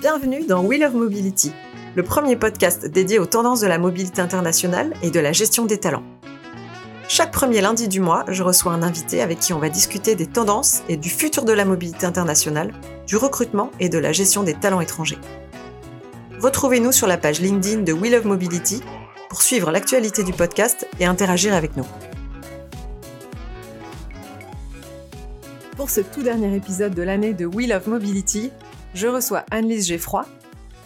Bienvenue dans Wheel of Mobility, le premier podcast dédié aux tendances de la mobilité internationale et de la gestion des talents. Chaque premier lundi du mois, je reçois un invité avec qui on va discuter des tendances et du futur de la mobilité internationale, du recrutement et de la gestion des talents étrangers. Retrouvez-nous sur la page LinkedIn de Wheel of Mobility pour suivre l'actualité du podcast et interagir avec nous. Pour ce tout dernier épisode de l'année de Wheel of Mobility, je reçois Annelise Geffroy,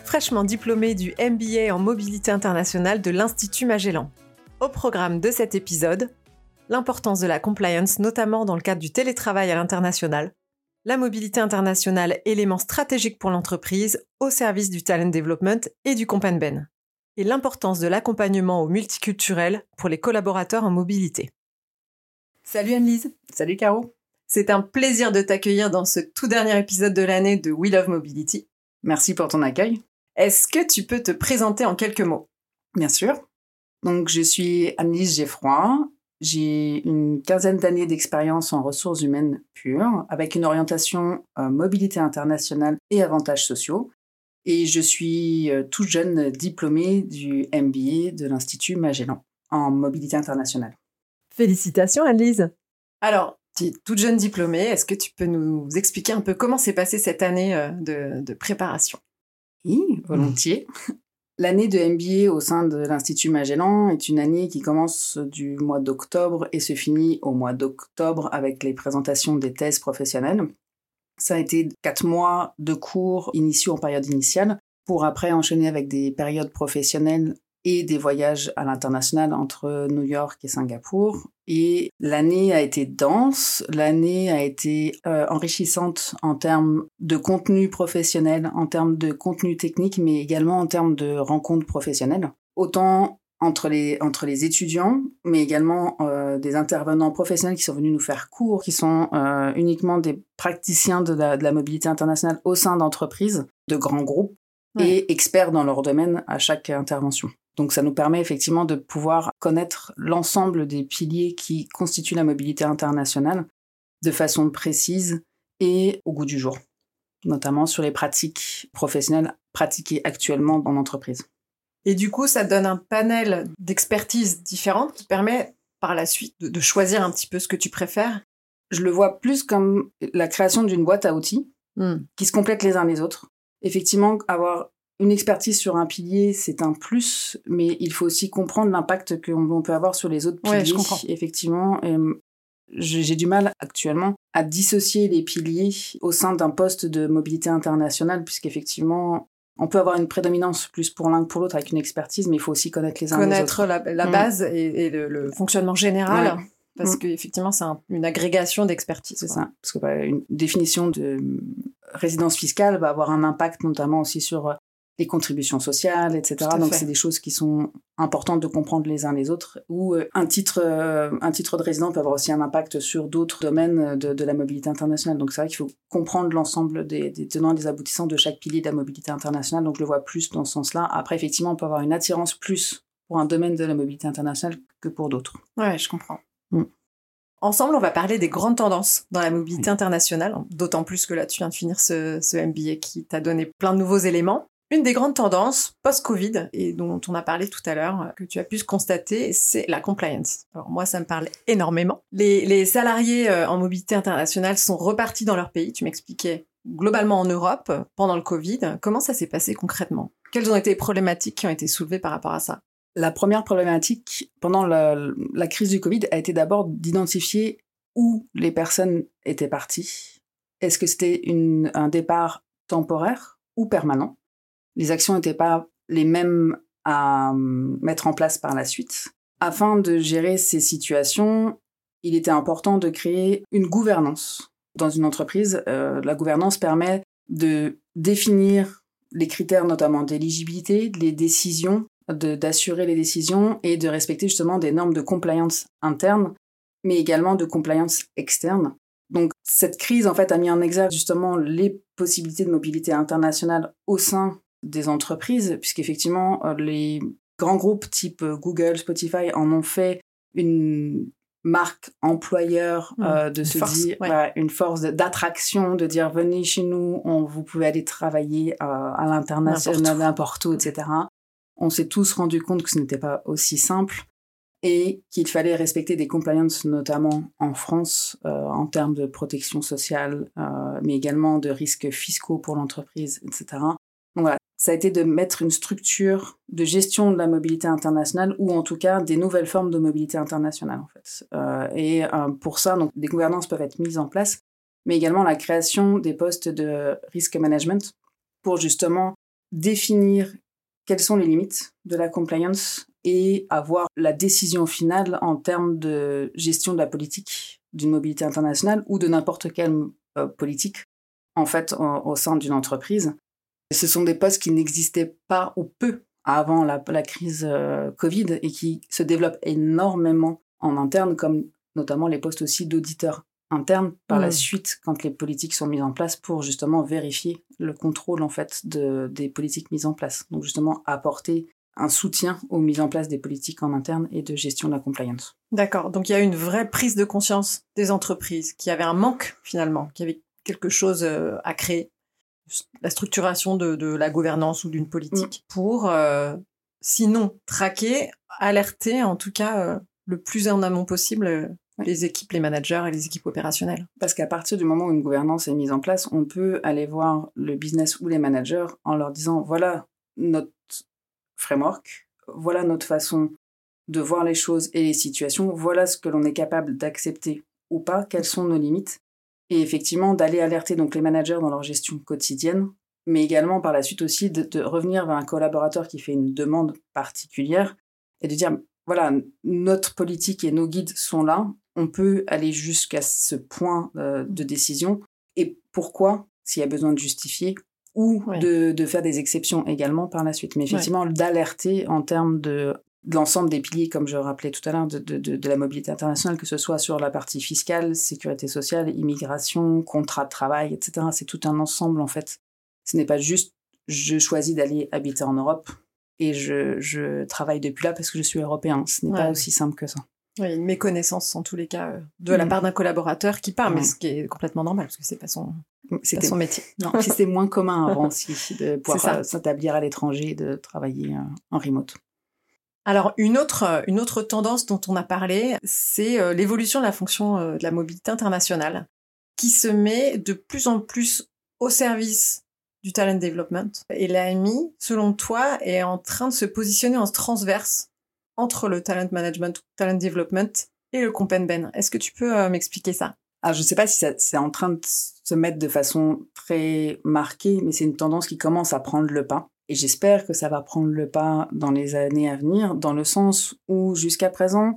fraîchement diplômée du MBA en mobilité internationale de l'Institut Magellan. Au programme de cet épisode, l'importance de la compliance, notamment dans le cadre du télétravail à l'international, la mobilité internationale, élément stratégique pour l'entreprise, au service du talent development et du ben, et l'importance de l'accompagnement au multiculturel pour les collaborateurs en mobilité. Salut Annelise. Salut Caro. C'est un plaisir de t'accueillir dans ce tout dernier épisode de l'année de We Love Mobility. Merci pour ton accueil. Est-ce que tu peux te présenter en quelques mots? Bien sûr. Donc, je suis Annelise Geffroy. J'ai une quinzaine d'années d'expérience en ressources humaines pures, avec une orientation euh, mobilité internationale et avantages sociaux. Et je suis euh, toute jeune diplômée du MBA de l'Institut Magellan en mobilité internationale. Félicitations, Annelise. Alors, toute jeune diplômée. Est-ce que tu peux nous expliquer un peu comment s'est passée cette année euh, de, préparation? Oui, volontiers. L'année de MBA au sein de l'Institut Magellan est une année qui commence du mois d'octobre et se finit au mois d'octobre avec les présentations des thèses professionnelles. Ça a été quatre mois de cours initiaux en période initiale pour après enchaîner avec des périodes professionnelles et des voyages à l'international entre New York et Singapour. Et l'année a été dense, l'année a été euh, enrichissante en termes de contenu professionnel, en termes de contenu technique, mais également en termes de rencontres professionnelles. Autant entre les, entre les étudiants, mais également euh, des intervenants professionnels qui sont venus nous faire cours, qui sont euh, uniquement des praticiens de la, de la mobilité internationale au sein d'entreprises, de grands groupes, et experts dans leur domaine à chaque intervention. Donc ça nous permet effectivement de pouvoir connaître l'ensemble des piliers qui constituent la mobilité internationale de façon précise et au goût du jour, notamment sur les pratiques professionnelles pratiquées actuellement en entreprise. Et du coup, ça donne un panel d'expertise différentes qui permet par la suite de, choisir un petit peu ce que tu préfères. Je le vois plus comme la création d'une boîte à outils hmm. qui se complètent les uns les autres. Effectivement, avoir une expertise sur un pilier, c'est un plus, mais il faut aussi comprendre l'impact qu'on peut avoir sur les autres piliers. je comprends. Effectivement, j'ai du mal actuellement à dissocier les piliers au sein d'un poste de mobilité internationale, puisqu'effectivement, on peut avoir une prédominance plus pour l'un que pour l'autre avec une expertise, mais il faut aussi connaître les uns connaître les autres. la, la mm. base et, le, fonctionnement général. Parce mm. qu'effectivement, c'est une agrégation d'expertise. C'est ça. Parce que bah, une définition de résidence fiscale va avoir un impact notamment aussi sur les contributions sociales, etc. Donc c'est des choses qui sont importantes de comprendre les uns les autres. Ou euh, un titre, euh, un titre de résident peut avoir aussi un impact sur d'autres domaines de, la mobilité internationale. Donc c'est vrai qu'il faut comprendre l'ensemble des, tenants et des aboutissants de chaque pilier de la mobilité internationale. Donc je le vois plus dans ce sens-là. Après effectivement, on peut avoir une attirance plus pour un domaine de la mobilité internationale que pour d'autres. Ouais, je comprends. Mm. Ensemble, on va parler des grandes tendances dans la mobilité internationale, d'autant plus que là, tu viens de finir ce, ce MBA qui t'a donné plein de nouveaux éléments. Une des grandes tendances post-Covid, et dont on a parlé tout à l'heure, que tu as pu constater, c'est la compliance. Alors moi, ça me parle énormément. Les, salariés euh, en mobilité internationale sont repartis dans leur pays, tu m'expliquais, globalement en Europe, pendant le Covid. Comment ça s'est passé concrètement? Quelles ont été les problématiques qui ont été soulevées par rapport à ça? La première problématique pendant la, crise du Covid a été d'abord d'identifier où les personnes étaient parties. Est-ce que c'était un départ temporaire ou permanent? Les actions n'étaient pas les mêmes à hum, mettre en place par la suite. Afin de gérer ces situations, il était important de créer une gouvernance. Dans une entreprise, euh, la gouvernance permet de définir les critères notamment d'éligibilité, les décisions, d'assurer les décisions et de respecter justement des normes de compliance interne, mais également de compliance externe. Donc cette crise en fait a mis en exergue justement les possibilités de mobilité internationale au sein des entreprises, puisqu'effectivement, euh, les grands groupes type euh, Google, Spotify en ont fait une marque employeur Mmh. euh, de Une se force, dire ouais. une force d'attraction de dire venez chez nous on, vous pouvez aller travailler euh, à l'international N'importe où. etc on s'est tous rendu compte que ce n'était pas aussi simple et qu'il fallait respecter des compliances notamment en France euh, en termes de protection sociale mais également de risques fiscaux pour l'entreprise etc donc voilà ça a été de mettre une structure de gestion de la mobilité internationale ou en tout cas des nouvelles formes de mobilité internationale en fait. Euh, et euh, pour ça, donc des gouvernances peuvent être mises en place, mais également la création des postes de risk management pour justement définir quelles sont les limites de la compliance et avoir la décision finale en termes de gestion de la politique d'une mobilité internationale ou de n'importe quelle euh, politique en fait au- au sein d'une entreprise. Ce sont des postes qui n'existaient pas ou peu avant la, la crise euh, Covid et qui se développent énormément en interne, comme notamment les postes aussi d'auditeurs internes par la Mm. suite quand les politiques sont mises en place pour justement vérifier le contrôle en fait de, des politiques mises en place. Donc justement apporter un soutien aux mises en place des politiques en interne et de gestion de la compliance. D'accord. Donc il y a une vraie prise de conscience des entreprises, qui avait un manque finalement, qui avait quelque chose euh, à créer, la structuration de, de la gouvernance ou d'une politique pour, euh, sinon traquer, alerter en tout cas euh, le plus en amont possible euh, les équipes, les managers et les équipes opérationnelles. Parce qu'à partir du moment où une gouvernance est mise en place, on peut aller voir le business ou les managers en leur disant voilà notre framework, voilà notre façon de voir les choses et les situations, voilà ce que l'on est capable d'accepter ou pas, quelles sont nos limites, et effectivement d'aller alerter donc les managers dans leur gestion quotidienne, mais également par la suite aussi de, de revenir vers un collaborateur qui fait une demande particulière et de dire voilà notre politique et nos guides sont là, on peut aller jusqu'à ce point euh, de décision et pourquoi s'il y a besoin de justifier ou Ouais. de, de faire des exceptions également par la suite. Mais effectivement, d'alerter en termes de l'ensemble des piliers, comme je rappelais tout à l'heure, de, de, de, de la mobilité internationale, que ce soit sur la partie fiscale, sécurité sociale, immigration, contrat de travail, etc. C'est tout un ensemble en fait. Ce n'est pas juste je choisis d'aller habiter en Europe et je, je travaille depuis là parce que je suis européen. Ce n'est pas aussi simple que ça. Oui, une méconnaissance en tous les cas euh, de la Mm. part d'un collaborateur qui part, mais Mm. ce qui est complètement normal parce que c'est pas son, pas C'était son métier. Non, c'était moins commun avant aussi de pouvoir euh, s'établir à l'étranger et de travailler euh, en remote. Alors une autre, euh, une autre tendance dont on a parlé, c'est euh, l'évolution de la fonction euh, de la mobilité internationale, qui se met de plus en plus au service du talent development. Et l'AMI, selon toi, est en train de se positionner en transverse entre le talent management, talent development et le comp and ben. Est-ce que tu peux m'expliquer ça? Alors, je ne sais pas si c'est en train de se mettre de façon très marquée, mais c'est une tendance qui commence à prendre le pas. Et j'espère que ça va prendre le pas dans les années à venir, dans le sens où jusqu'à présent,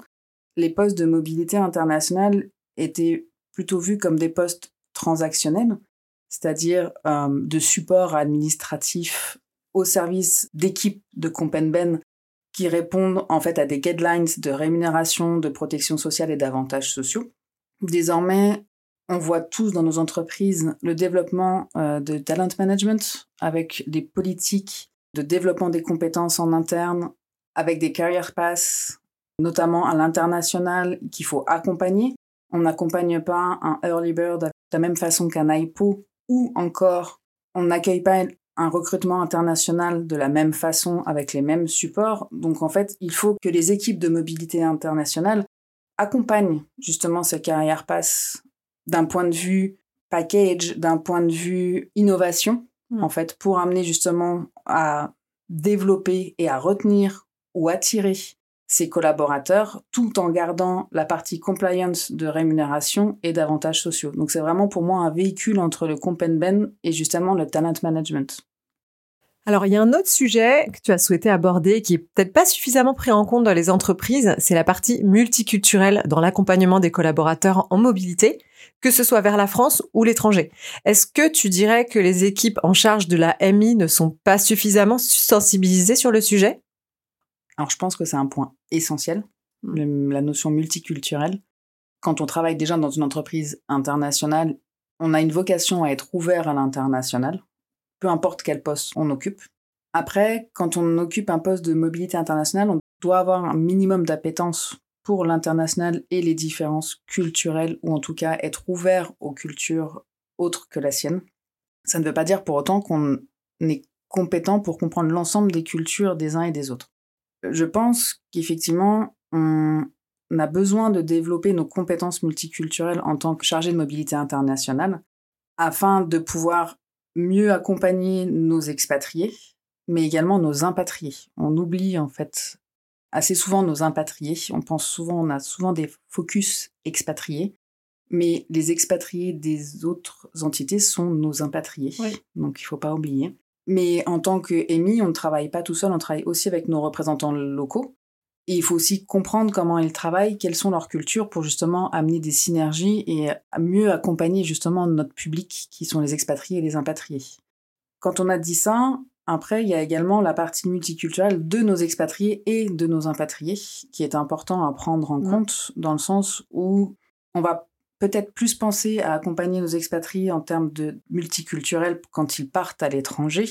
les postes de mobilité internationale étaient plutôt vus comme des postes transactionnels, c'est-à-dire euh, de support administratif au service d'équipes de Compenben qui répondent en fait à des guidelines de rémunération, de protection sociale et d'avantages sociaux. Désormais, on voit tous dans nos entreprises le développement euh, de talent management avec des politiques de développement des compétences en interne, avec des career paths, notamment à l'international, qu'il faut accompagner. On n'accompagne pas un early bird de la même façon qu'un IPO, ou encore on n'accueille pas un recrutement international de la même façon avec les mêmes supports. Donc en fait, il faut que les équipes de mobilité internationale accompagnent justement ces carrière pass d'un point de vue package, d'un point de vue innovation, Mm. en fait, pour amener justement à développer et à retenir ou attirer ses collaborateurs tout en gardant la partie compliance de rémunération et d'avantages sociaux. Donc c'est vraiment pour moi un véhicule entre le comp and ben et justement le talent management. Alors, il y a un autre sujet que tu as souhaité aborder qui est peut-être pas suffisamment pris en compte dans les entreprises, c'est la partie multiculturelle dans l'accompagnement des collaborateurs en mobilité, que ce soit vers la France ou l'étranger. Est-ce que tu dirais que les équipes en charge de la MI ne sont pas suffisamment sensibilisées sur le sujet? Alors je pense que c'est un point essentiel, le- la notion multiculturelle. Quand on travaille déjà dans une entreprise internationale, on a une vocation à être ouvert à l'international, peu importe quel poste on occupe. Après, quand on occupe un poste de mobilité internationale, on doit avoir un minimum d'appétence pour l'international et les différences culturelles, ou en tout cas être ouvert aux cultures autres que la sienne. Ça ne veut pas dire pour autant qu'on est compétent pour comprendre l'ensemble des cultures des uns et des autres. Je pense qu'effectivement, on a besoin de développer nos compétences multiculturelles en tant que chargé de mobilité internationale afin de pouvoir mieux accompagner nos expatriés, mais également nos impatriés. On oublie en fait assez souvent nos impatriés. On pense souvent, on a souvent des focus expatriés, mais les expatriés des autres entités sont nos impatriés. Donc il faut pas oublier. Mais en tant que on ne travaille pas tout seul, on travaille aussi avec nos représentants locaux. Et il faut aussi comprendre comment ils travaillent, quelles sont leurs cultures pour justement amener des synergies et mieux accompagner justement notre public qui sont les expatriés et les impatriés. Quand on a dit ça, après, il y a également la partie multiculturelle de nos expatriés et de nos impatriés qui est important à prendre en compte dans le sens où on va peut-être plus penser à accompagner nos expatriés en termes de multiculturel quand ils partent à l'étranger,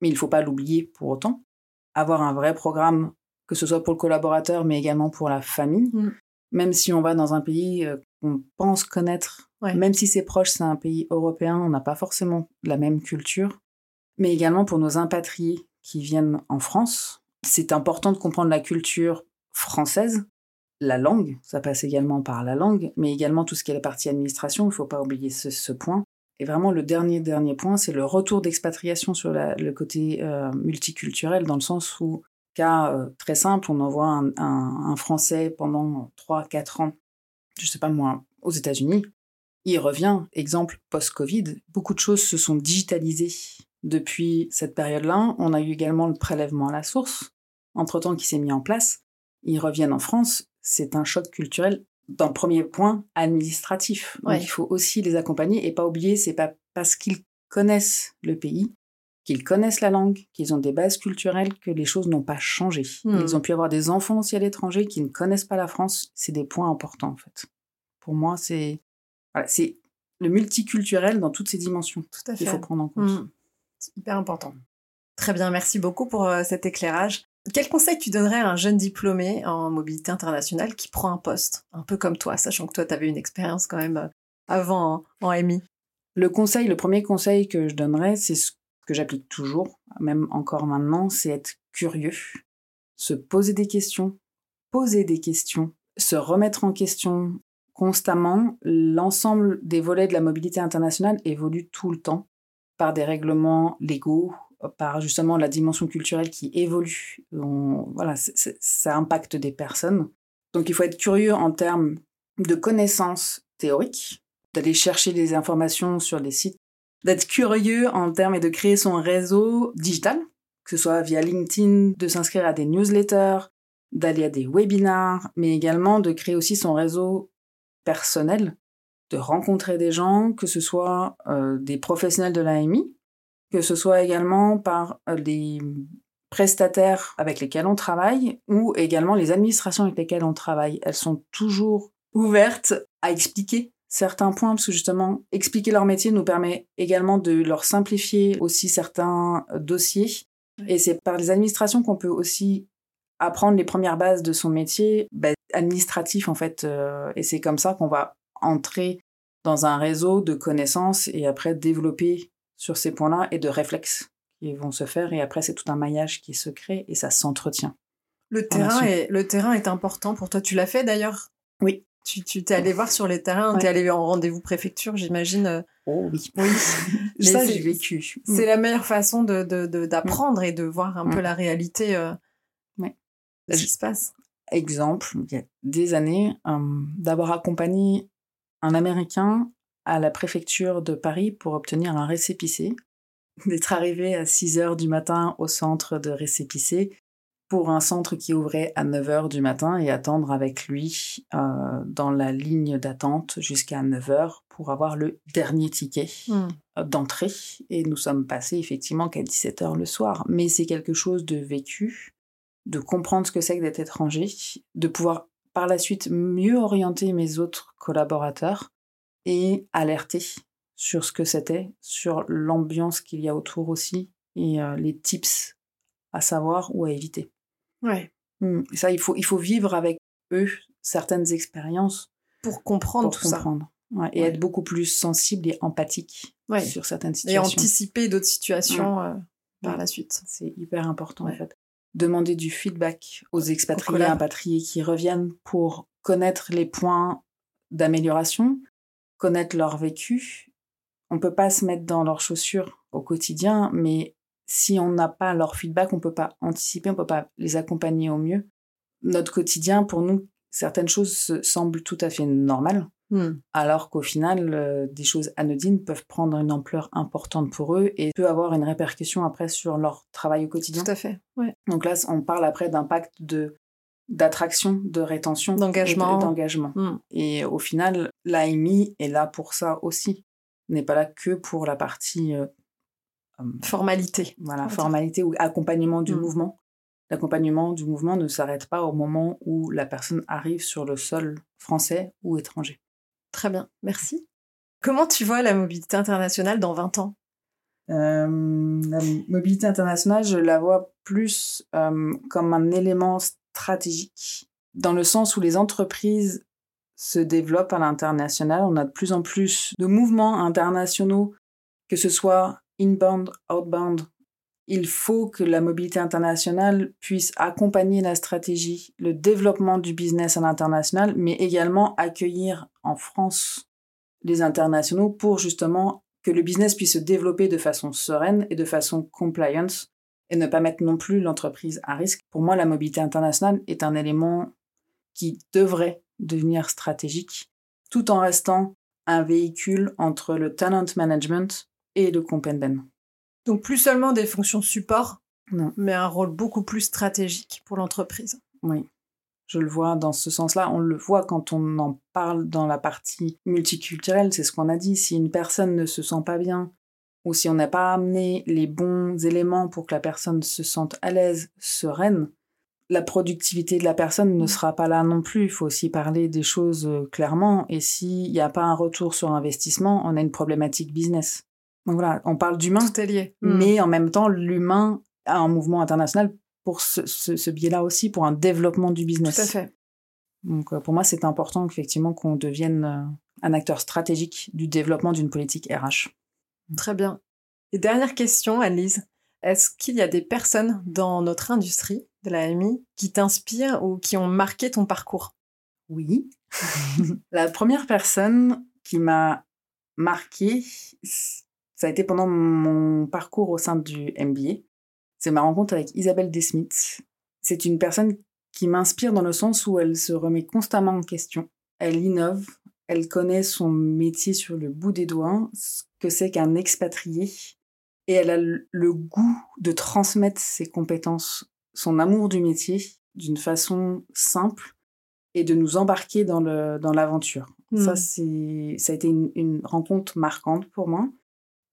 mais il ne faut pas l'oublier pour autant. Avoir un vrai programme, que ce soit pour le collaborateur, mais également pour la famille, mm. même si on va dans un pays euh, qu'on pense connaître, même si c'est proche, c'est un pays européen, on n'a pas forcément la même culture, mais également pour nos impatriés qui viennent en France. C'est important de comprendre la culture française, la langue, ça passe également par la langue, mais également tout ce qui est la partie administration, il ne faut pas oublier ce, point. Et vraiment, le dernier, dernier point, c'est le retour d'expatriation sur le côté euh, multiculturel, dans le sens où, cas euh, très simple, on envoie un, un, Français pendant 3-4 ans, je sais pas moi, aux États-Unis, il revient, exemple post-Covid, beaucoup de choses se sont digitalisées depuis cette période-là. On a eu également le prélèvement à la source, entre-temps qui s'est mis en place. Ils reviennent en France, c'est un choc culturel d'un premier point administratif. Donc il faut aussi les accompagner et pas oublier, c'est pas parce qu'ils connaissent le pays, qu'ils connaissent la langue, qu'ils ont des bases culturelles que les choses n'ont pas changé. Hmm. Ils ont pu avoir des enfants aussi à l'étranger qui ne connaissent pas la France. C'est des points importants en fait. Pour moi, c'est c'est le multiculturel dans toutes ses dimensions. Tout à fait. Il faut prendre en compte. Hmm. C'est hyper important. Très bien, merci beaucoup pour euh, cet éclairage. Quel conseil tu donnerais à un jeune diplômé en mobilité internationale qui prend un poste, un peu comme toi, sachant que toi, tu avais une expérience quand même euh, avant en, MI Le conseil, le premier conseil que je donnerais, c'est ce que j'applique toujours, même encore maintenant, c'est être curieux, se poser des questions, poser des questions, se remettre en question constamment. L'ensemble des volets de la mobilité internationale évolue tout le temps par des règlements légaux, par justement la dimension culturelle qui évolue. voilà, ça impacte des personnes. Donc il faut être curieux en termes de connaissances théoriques, d'aller chercher des informations sur des sites, d'être curieux en termes de créer son réseau digital, que ce soit via LinkedIn, de s'inscrire à des newsletters, d'aller à des webinars, mais également de créer aussi son réseau personnel, de rencontrer des gens, que ce soit euh, des professionnels de l'AMI, que ce soit également par euh, les prestataires avec lesquels on travaille ou également les administrations avec lesquelles on travaille. Elles sont toujours ouvertes à expliquer certains points, parce que justement, expliquer leur métier nous permet également de leur simplifier aussi certains euh, dossiers. Et c'est par les administrations qu'on peut aussi apprendre les premières bases de son métier bah, administratif, en fait. Euh, et c'est comme ça qu'on va entrer dans un réseau de connaissances et après développer sur ces points-là et de réflexes qui vont se faire. Et après, c'est tout un maillage qui se crée et ça s'entretient. Le terrain, est, le terrain est important pour toi. Tu l'as fait d'ailleurs? Oui. Tu, tu t'es allé voir sur les terrains, tu es allé en rendez-vous préfecture, j'imagine. Euh. Oh oui. oui. ça, j'ai vécu. C'est la meilleure façon de, d'apprendre et de voir un peu la réalité euh, de ce qui se passe. Exemple, il y a des années, euh, d'avoir accompagné un Américain à la préfecture de Paris pour obtenir un récépissé, d'être arrivé à 6 heures du matin au centre de récépissé pour un centre qui ouvrait à 9 heures du matin et attendre avec lui euh, dans la ligne d'attente jusqu'à 9 heures pour avoir le dernier ticket hmm. d'entrée. Et nous sommes passés effectivement qu'à 17 heures le soir. Mais c'est quelque chose de vécu, de comprendre ce que c'est que d'être étranger, de pouvoir par la suite mieux orienter mes autres collaborateurs et alerter sur ce que c'était, sur l'ambiance qu'il y a autour aussi et euh, les tips à savoir ou à éviter. Ouais. Mmh. Ça, il faut, il faut vivre avec eux certaines expériences pour comprendre pour tout comprendre. Ouais, et Ouais. être beaucoup plus sensible et empathique ça. Ouais. sur certaines Et situations. anticiper d'autres situations euh, par la suite. C'est hyper important en fait. Demander du feedback aux expatriés, collab. impatriés qui reviennent pour connaître les points d'amélioration, connaître leur vécu. On peut pas se mettre dans leurs chaussures au quotidien, mais si on n'a pas leur feedback, on peut pas anticiper, on peut pas les accompagner au mieux. Notre quotidien, pour nous, certaines choses se- semblent tout à fait normales, Hmm. alors qu'au final, euh, des choses anodines peuvent prendre une ampleur importante pour eux et peut avoir une répercussion après sur leur travail au quotidien. Tout à fait. Ouais. Donc là, on parle après d'impact de d'attraction, de rétention, D'engagement. d'engagement. Hmm. Et au final, l'AMI est là pour ça aussi. N'est pas là que pour la partie euh, Formalité. voilà, formalité ou accompagnement du Mm. mouvement. L'accompagnement du mouvement ne s'arrête pas au moment où la personne arrive sur le sol français ou étranger. Très bien. Merci. Comment tu vois la mobilité internationale dans 20 ans? Euh, la mobilité internationale, je la vois plus euh, comme un élément stratégique, dans le sens où les entreprises se développent à l'international. On a de plus en plus de mouvements internationaux, que ce soit inbound, outbound. Il faut que la mobilité internationale puisse accompagner la stratégie, le développement du business à l'international, mais également accueillir en France les internationaux pour justement que le business puisse se développer de façon sereine et de façon compliance et ne pas mettre non plus l'entreprise à risque. Pour moi, la mobilité internationale est un élément qui devrait devenir stratégique tout en restant un véhicule entre le talent management et le compenben. Donc plus seulement des fonctions support, Non. mais un rôle beaucoup plus stratégique pour l'entreprise. Oui. Je le vois dans ce sens-là. On le voit quand on en parle dans la partie multiculturelle. C'est ce qu'on a dit. Si une personne ne se sent pas bien, ou si on n'a pas amené les bons éléments pour que la personne se sente à l'aise, sereine, la productivité de la personne ne sera pas là non plus. Il faut aussi parler des choses euh, clairement. Et s'il n'y a pas un retour sur investissement, on a une problématique business. Donc voilà, on parle d'humain, Tout est lié. Hmm. mais en même temps, l'humain a un mouvement international pour ce, ce- ce biais-là aussi, pour un développement du business. Tout à fait. Donc euh, pour moi, c'est important effectivement qu'on devienne euh, un acteur stratégique du développement d'une politique RH. Très bien. Et dernière question, Annelise. Est-ce qu'il y a des personnes dans notre industrie de la AMI qui t'inspirent ou qui ont marqué ton parcours? Oui. La première personne qui m'a marqué, ça a été pendant mon parcours au sein du MBA. C'est ma rencontre avec Isabelle Desmith. C'est une personne qui m'inspire dans le sens où elle se remet constamment en question. Elle innove, elle connaît son métier sur le bout des doigts, ce que c'est qu'un expatrié, et elle a le goût de transmettre ses compétences, son amour du métier d'une façon simple et de nous embarquer dans le dans l'aventure. Hmm. Ça c'est ça a été une, une rencontre marquante pour moi.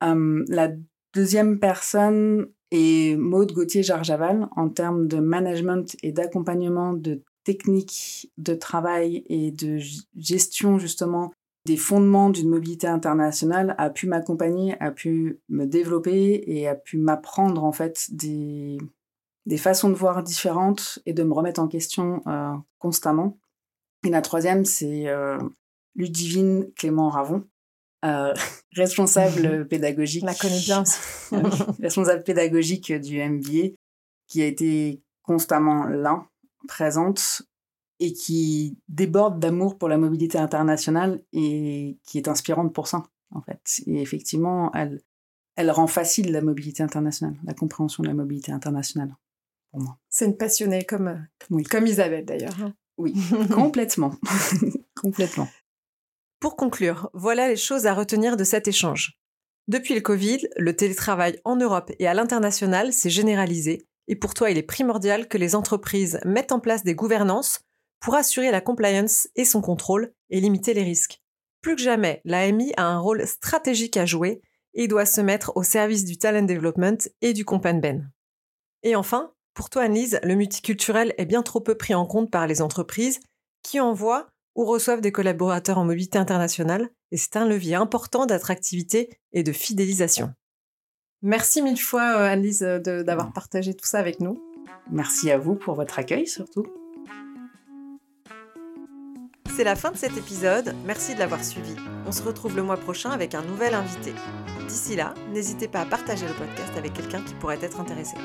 Euh, la deuxième personne est Maude Gauthier-Jarjaval en termes de management et d'accompagnement de techniques de travail et de gestion justement des fondements d'une mobilité internationale a pu m'accompagner, a pu me développer et a pu m'apprendre en fait des, des façons de voir différentes et de me remettre en question euh, constamment. Et la troisième, c'est euh, Ludivine Clément Ravon, euh, responsable pédagogique. Je la connais bien aussi. responsable pédagogique du MBA, qui a été constamment là, présente, et qui déborde d'amour pour la mobilité internationale et qui est inspirante pour ça, en fait. Et effectivement, elle, elle rend facile la mobilité internationale, la compréhension de la mobilité internationale, pour moi. C'est une passionnée comme, Oui. comme Isabelle d'ailleurs. hein. Oui, complètement. complètement. Pour conclure, voilà les choses à retenir de cet échange. Depuis le Covid, le télétravail en Europe et à l'international s'est généralisé et pour toi, il est primordial que les entreprises mettent en place des gouvernances pour assurer la compliance et son contrôle et limiter les risques. Plus que jamais, l'AMI a un rôle stratégique à jouer et doit se mettre au service du talent development et du companben. Et enfin, pour toi, Annelise, le multiculturel est bien trop peu pris en compte par les entreprises qui envoient ou reçoivent des collaborateurs en mobilité internationale et c'est un levier important d'attractivité et de fidélisation. Merci mille fois, euh, Annelise, euh, de- d'avoir partagé tout ça avec nous. Merci à vous pour votre accueil, surtout. C'est la fin de cet épisode, merci de l'avoir suivi. On se retrouve le mois prochain avec un nouvel invité. D'ici là, n'hésitez pas à partager le podcast avec quelqu'un qui pourrait être intéressé.